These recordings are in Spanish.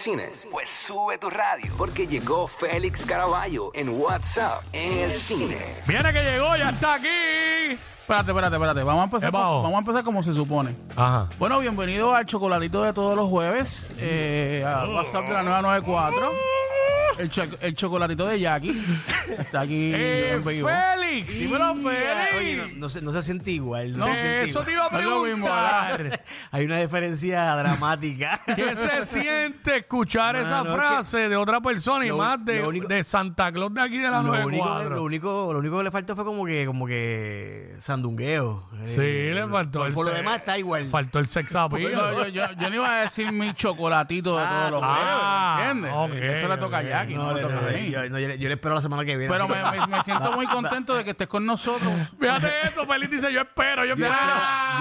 cine? Pues sube tu radio, porque llegó Félix Caraballo en WhatsApp en el cine. Viene que llegó, ya está aquí. Espérate, espérate, espérate. Vamos a empezar, ¿Qué pasó? vamos a empezar como se supone. Ajá. Bueno, bienvenido al chocolatito de todos los jueves, eh, a WhatsApp de la 994. El, cho- el chocolatito de Jackie. Está aquí Eh, en vivo. Félix. Dímelo, Oye, Félix. no, no se, no se siente igual. No, No, se siente De eso igual. te iba a No es lo mismo, preguntar. Hay una diferencia dramática. ¿Qué se siente escuchar No, esa no, es frase de otra persona y lo- más de, lo único- de Santa Claus de aquí de la lo, único, 94? lo, único, lo único que le faltó fue como que, como que sandungueo. Sí, Eh, le faltó por, el por lo se- demás está igual. Faltó el sex appeal. No, yo, yo, yo no iba a decir mi chocolatito de todos los ah, jueves, ¿entiendes? ok, Eso le toca a. Jackie, no, no, toca a mí. yo, no, yo le- yo le espero la semana que viene. Pero me- me siento muy contento de que estés con nosotros. Fíjate eso, Félix dice, yo espero, yo espero.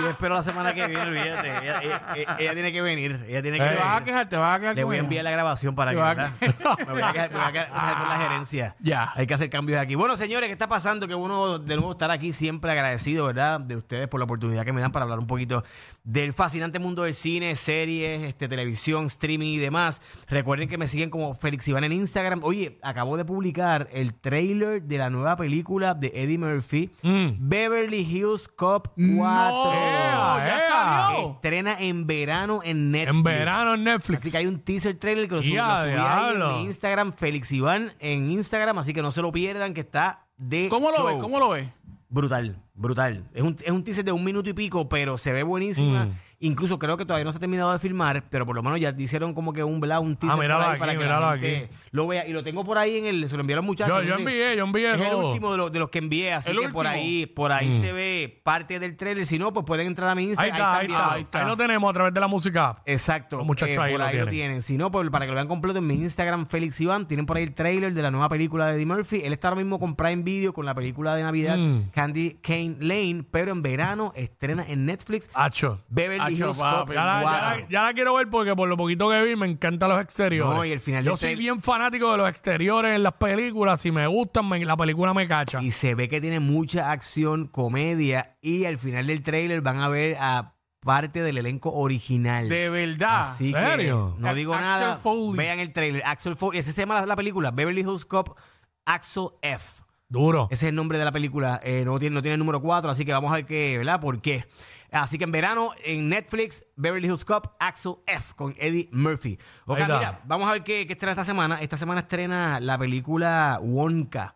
Yo espero la semana que viene, olvídate. Ella, ella- ella- ella tiene que venir. Ella tiene que. Te vas a venir. quejar, te vas a quejar. Le con voy a ella. enviar la grabación para Te que vas a ¿verdad? me voy a quedar, me voy a quedar- me voy a quedar con la gerencia. Ya. Hay que hacer cambios aquí. Bueno, señores, ¿qué está pasando? Que bueno de nuevo estar aquí, siempre agradecido, ¿verdad? De ustedes por la oportunidad que me dan para hablar un poquito del fascinante mundo del cine, series, este, televisión, streaming y demás. Recuerden que me siguen como Félix Iván en Instagram. Oye, acabo de publicar el trailer de la nueva película de Eddie Murphy, Mm. Beverly Hills Cop 4. No, ya ea. salió. Estrena en verano en Netflix. En verano en Netflix. Así que hay un teaser trailer que lo, subí, ¡Ya, lo subí ahí en mi Instagram, Félix Iván en Instagram, así que no se lo pierdan, que está de ¿Cómo lo ves? ¿Cómo lo ves? Brutal, brutal. Es un, es un teaser de un minuto y pico, pero se ve buenísima. Mm. Incluso creo que todavía no se ha terminado de filmar, pero por lo menos ya hicieron como que un, ¿verdad? un teaser por míralo ahí aquí, para que míralo la gente aquí. lo vea. Y lo tengo por ahí en el... Se lo envié a los muchachos. Yo, yo envié, yo envié Es el todo. último de, los- de los que envié, así El que por último. ahí, por ahí Mm. se ve parte del trailer. Si no, pues pueden entrar a mi Ahí Instagram. está, ahí están está. ahí está. Ahí lo tenemos a través de la música. Exacto. Los muchachos Eh, ahí por lo ahí lo tienen. tienen. Si no, pues, para que lo vean completo en mi Instagram, Félix Iván, tienen por ahí el trailer de la nueva película de Eddie Murphy. Él está ahora mismo con Prime Video con la película de Navidad Mm. Candy Cane Lane, pero en verano estrena en Netflix Hacho. Beverly Papi. Ya la, ya, 4. la, ya la quiero ver porque por lo poquito que vi me encantan los exteriores. No, y el final Yo del soy trail- bien fanático de los exteriores en las películas. Si me gustan, me- la película me cacha. Y se ve que tiene mucha acción, comedia, y al final del trailer van a ver a parte del elenco original. De verdad. Así que ¿Serio? no digo Axel nada. Foley. Vean el trailer. Axel Foley. Ese se llama la, la película. Beverly Hills Cop Axel F. Duro. Ese es el nombre de la película. Eh, no, tiene, no tiene el número 4, así que vamos a ver qué, ¿verdad? ¿Por qué? Así que en verano, en Netflix, Beverly Hills Cop, Axel F. con Eddie Murphy. Ok, mira, vamos a ver qué, qué estrena esta semana. Esta semana estrena la película Wonka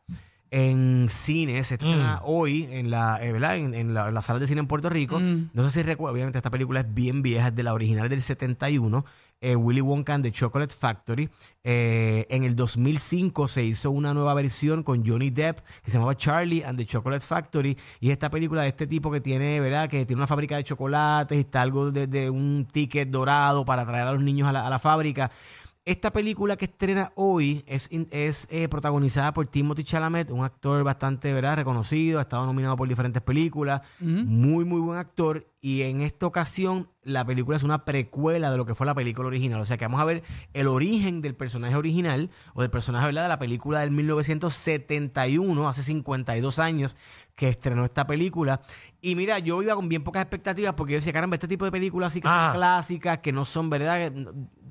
en cine. Se estrena hoy en la, eh, ¿verdad? En, en la, en la sala de cine en Puerto Rico. No sé si recuerdo, obviamente esta película es bien vieja, es de la original del 71. Eh, Willy Wonka and the Chocolate Factory. Eh, en el 2005 se hizo una nueva versión con Johnny Depp que se llamaba Charlie and the Chocolate Factory. Y esta película de este tipo que tiene, ¿verdad? Que tiene una fábrica de chocolates y está algo de, un ticket dorado para traer a los niños a la, a la fábrica. Esta película que estrena hoy es, es eh, protagonizada por Timothy Chalamet, un actor bastante ¿verdad? reconocido, ha estado nominado por diferentes películas, muy muy buen actor y en esta ocasión la película es una precuela de lo que fue la película original, o sea que vamos a ver el origen del personaje original o del personaje ¿verdad? de la película del 1971, hace 52 años que estrenó esta película y mira, yo iba con bien pocas expectativas porque yo decía, caramba, este tipo de películas así que Ah. son clásicas, que no son, ¿verdad?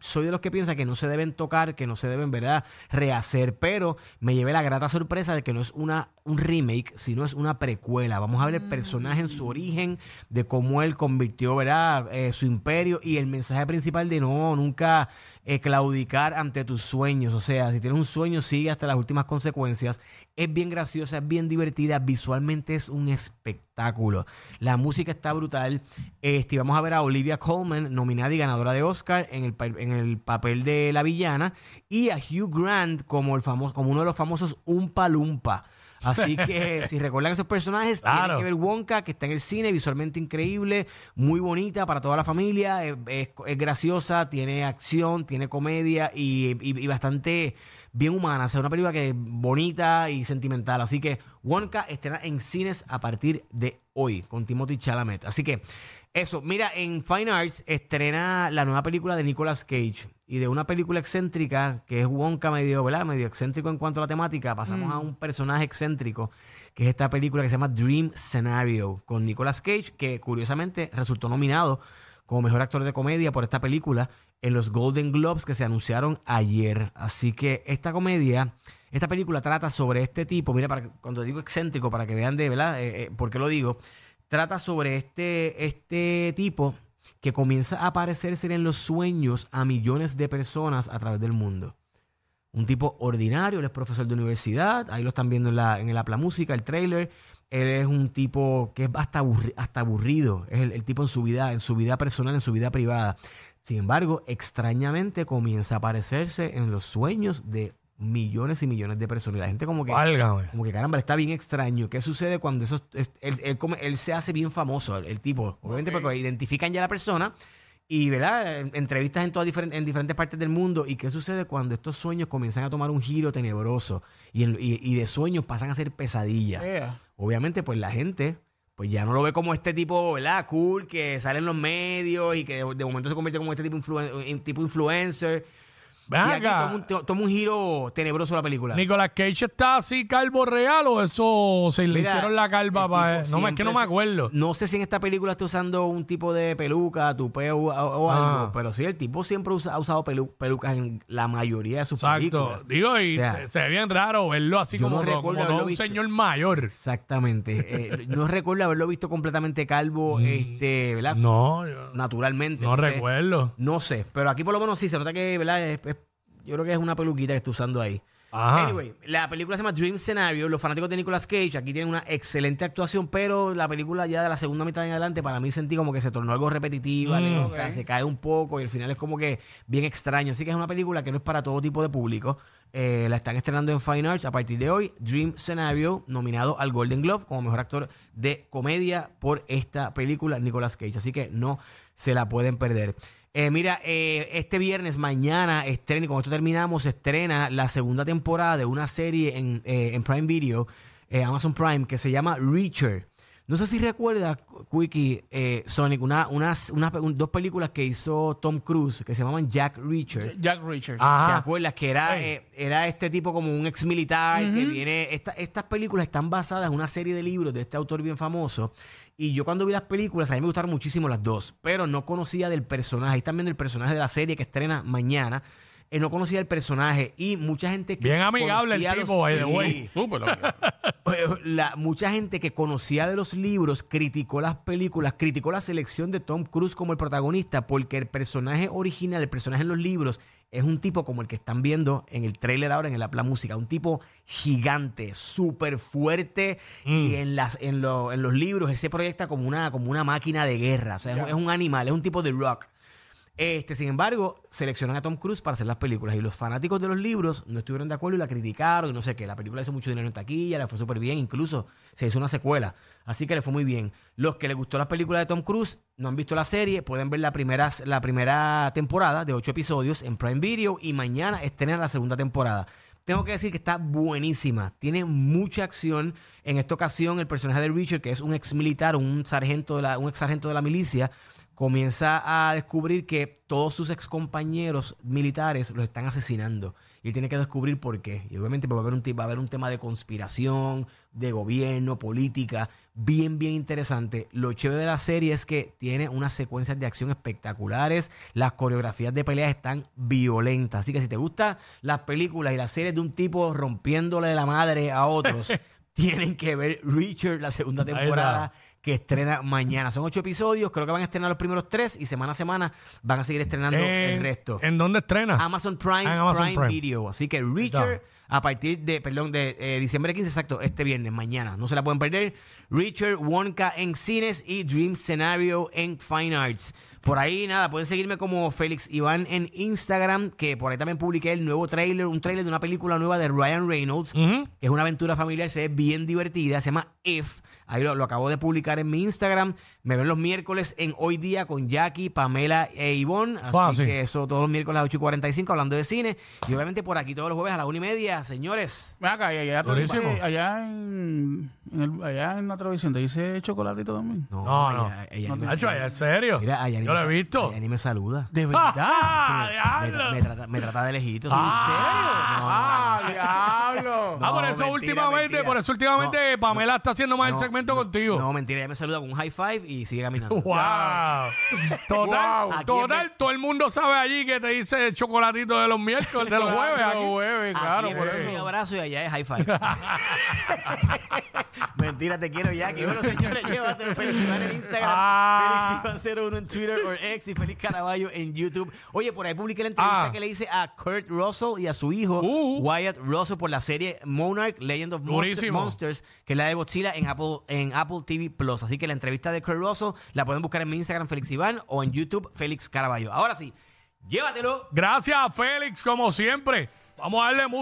Soy de los que piensan que no se deben tocar, que no se deben, ¿verdad? Rehacer, pero me llevé la grata sorpresa de que no es una, un remake, sino es una precuela. Vamos a ver el personaje en su origen, de cómo él convirtió, ¿verdad? Eh, su imperio y el mensaje principal de no, nunca eh, claudicar ante tus sueños. O sea, si tienes un sueño, sigue hasta las últimas consecuencias. Es bien graciosa, es bien divertida, visualmente es un espectáculo. La música está brutal. Este, vamos a ver a Olivia Colman, nominada y ganadora de Oscar en el, en el papel de la villana, y a Hugh Grant como, el famoso, como uno de los famosos Umpa Lumpa. Así que si recuerdan esos personajes, Claro. tienen que ver Wonka, que está en el cine, visualmente increíble, muy bonita para toda la familia, es, es- es graciosa, tiene acción, tiene comedia y, y- y bastante bien humana. O sea, una película que es bonita y sentimental. Así que Wonka estará en cines a partir de hoy con Timothy Chalamet. Así que eso, mira, en Fine Arts estrena la nueva película de Nicolas Cage. Y de una película excéntrica, que es Wonka medio, ¿verdad? Medio excéntrico en cuanto a la temática, pasamos a un personaje excéntrico, que es esta película que se llama Dream Scenario, con Nicolas Cage, que curiosamente resultó nominado como mejor actor de comedia por esta película en los Golden Globes que se anunciaron ayer. Así que esta comedia, esta película trata sobre este tipo, mira, para, cuando digo excéntrico, para que vean de verdad eh, eh, por qué lo digo, trata sobre este, este tipo que comienza a aparecerse en los sueños a millones de personas a través del mundo. Un tipo ordinario, él es profesor de universidad, ahí lo están viendo en, la, en el Apla Música, el trailer. Él es un tipo que es hasta, aburri- hasta aburrido, es el, el tipo en su vida, en su vida personal, en su vida privada. Sin embargo, extrañamente comienza a aparecerse en los sueños de millones y millones de personas. La gente como que, Válgame. como que caramba, está bien extraño. ¿Qué sucede cuando eso, es- él, él él se hace bien famoso, el, el tipo? Obviamente porque identifican ya a la persona y, ¿verdad? En- Entrevistas en, todas diferen- en diferentes partes del mundo. ¿Y qué sucede cuando estos sueños comienzan a tomar un giro tenebroso y, en- y- y de sueños pasan a ser pesadillas? Yeah. Obviamente, pues la gente pues ya no lo ve como este tipo, ¿verdad? Cool, que sale en los medios y que de, de momento se convierte como este tipo, influen- en tipo influencer. Ven y aquí acá. toma un, to- toma un giro tenebroso la película. ¿Nicolas Cage está así calvo real o eso se le Mira, hicieron la calva el para... tipo No, es que no me acuerdo. No sé si en esta película está usando un tipo de peluca, tupé o, o- o Ah. algo, pero sí, el tipo siempre usa- ha usado pelu- pelucas en la mayoría de sus Exacto. películas. Digo, y O sea, se, se ve bien raro verlo así yo como, no recuerdo como todo haberlo un visto. señor mayor. Exactamente. Eh, no recuerdo haberlo visto completamente calvo, este, ¿verdad? Mm. No, yo Naturalmente. no recuerdo. No sé, pero aquí por lo menos sí se nota que, ¿verdad? Es- es- yo creo que es una peluquita que está usando ahí. Ajá. Anyway, la película se llama Dream Scenario. Los fanáticos de Nicolas Cage aquí tienen una excelente actuación, pero la película ya de la segunda mitad en adelante para mí sentí como que se tornó algo repetitiva, Mm. lenta, se cae un poco y al final es como que bien extraño. Así que es una película que no es para todo tipo de público. Eh, la están estrenando en Fine Arts a partir de hoy. Dream Scenario, nominado al Golden Globe como mejor actor de comedia por esta película, Nicolas Cage. Así que no se la pueden perder. Eh, mira, eh, este viernes, mañana, estrena, y con esto terminamos, estrena la segunda temporada de una serie en, eh, en Prime Video, eh, Amazon Prime, que se llama Reacher. No sé si recuerdas, Quickie, eh, Sonic, una, unas, unas- un- dos películas que hizo Tom Cruise que se llamaban Jack Reacher. Jack Richards. ¿Te Ajá. acuerdas que era, eh, era este tipo como un ex militar que viene? esta- estas películas están basadas en una serie de libros de este autor bien famoso. Y yo cuando vi las películas, a mí me gustaron muchísimo las dos, pero no conocía del personaje. Ahí están viendo el personaje de la serie que estrena mañana. Eh, no conocía el personaje y mucha gente que Bien amigable el conocía tipo, by the Sí. way. Súper. loco. La, mucha gente que conocía de los libros criticó las películas, criticó la selección de Tom Cruise como el protagonista, porque el personaje original, el personaje en los libros, es un tipo como el que están viendo en el tráiler ahora en el la música, un tipo gigante, súper fuerte y en las en, lo- en los libros él se proyecta como una como una máquina de guerra, o sea, es un- es un animal, es un tipo de rock. Este, sin embargo, seleccionan a Tom Cruise para hacer las películas y los fanáticos de los libros no estuvieron de acuerdo y la criticaron y no sé qué. La película hizo mucho dinero en taquilla, le fue súper bien, incluso se hizo una secuela, así que le fue muy bien. Los que les gustó las películas de Tom Cruise no han visto la serie, pueden ver la primera, la primera temporada de ocho episodios en Prime Video y mañana estrenan la segunda temporada. Tengo que decir que está buenísima. Tiene mucha acción. En esta ocasión, el personaje de Richard, que es un ex militar, un sargento de la, un ex sargento de la milicia, comienza a descubrir que todos sus ex compañeros militares los están asesinando. Y él tiene que descubrir por qué. Y obviamente pues, va a haber un, va a haber un tema de conspiración, de gobierno, política, bien, bien interesante. Lo chévere de la serie es que tiene unas secuencias de acción espectaculares. Las coreografías de peleas están violentas. Así que si te gustan las películas y las series de un tipo rompiéndole la madre a otros, tienen que ver Richard la segunda temporada que estrena mañana. Son ocho episodios, creo que van a estrenar los primeros tres y semana a semana van a seguir estrenando el resto. ¿En dónde estrena? Amazon Prime, Ah, en Amazon Prime, Prime. Video. Así que Richard, a partir de, perdón, de eh, diciembre 15, exacto, este viernes, mañana. No se la pueden perder. Richard Wonka en cines y Dream Scenario en Fine Arts. Por ahí, nada, pueden seguirme como Félix Iván en Instagram, que por ahí también publiqué el nuevo trailer, un trailer de una película nueva de Ryan Reynolds, Ujú. es una aventura familiar, se ve bien divertida, se llama If. Ahí lo, lo acabo de publicar en mi Instagram. Me ven los miércoles en Hoy Día con Jackie, Pamela e Ivonne. Así Fácil. que eso todos los miércoles a las 8 y 45 hablando de cine. Y obviamente por aquí todos los jueves a las 1 y media, señores. Ven acá, y allá, Durísimo. eh, allá, en, en el- allá en la televisión te dice chocolatito también. No, no. ella- ella ni me- Nacho, ¿en serio? Mira, allá Yo lo he visto. Ella ni me saluda. De verdad. ¡Ah, Me, diablo! tra- me trata, me trata de lejitos. Ah, diablo. Ah, por No, eso mentira, últimamente, mentira. por eso últimamente Pamela está haciendo más el No, segmento momento contigo. No, mentira, ella me saluda con un high five y sigue caminando. Wow. Total, Wow. Total, todo el mundo sabe allí que te dice el chocolatito de los miércoles, de los jueves. Los aquí. jueves, claro, Aquí por es un eso. abrazo y allá es high five. Mentira, te quiero, Jackie. Bueno, señores, llévatelo. Félix Iván en Instagram, Ah. Félix Iván 01 en Twitter o X y Félix Caraballo en YouTube. Oye, por ahí publiqué la entrevista Ah. que le hice a Kurt Russell y a su hijo, Uh. Wyatt Russell, por la serie Monarch Legend of Monster- Durísimo. Monsters, que es la de Godzilla en Apple, en Apple TV Plus. Así que la entrevista de Kurt Russell la pueden buscar en mi Instagram, Félix Iván, o en YouTube, Félix Caraballo. Ahora sí, llévatelo. Gracias, Félix, como siempre. Vamos a darle música.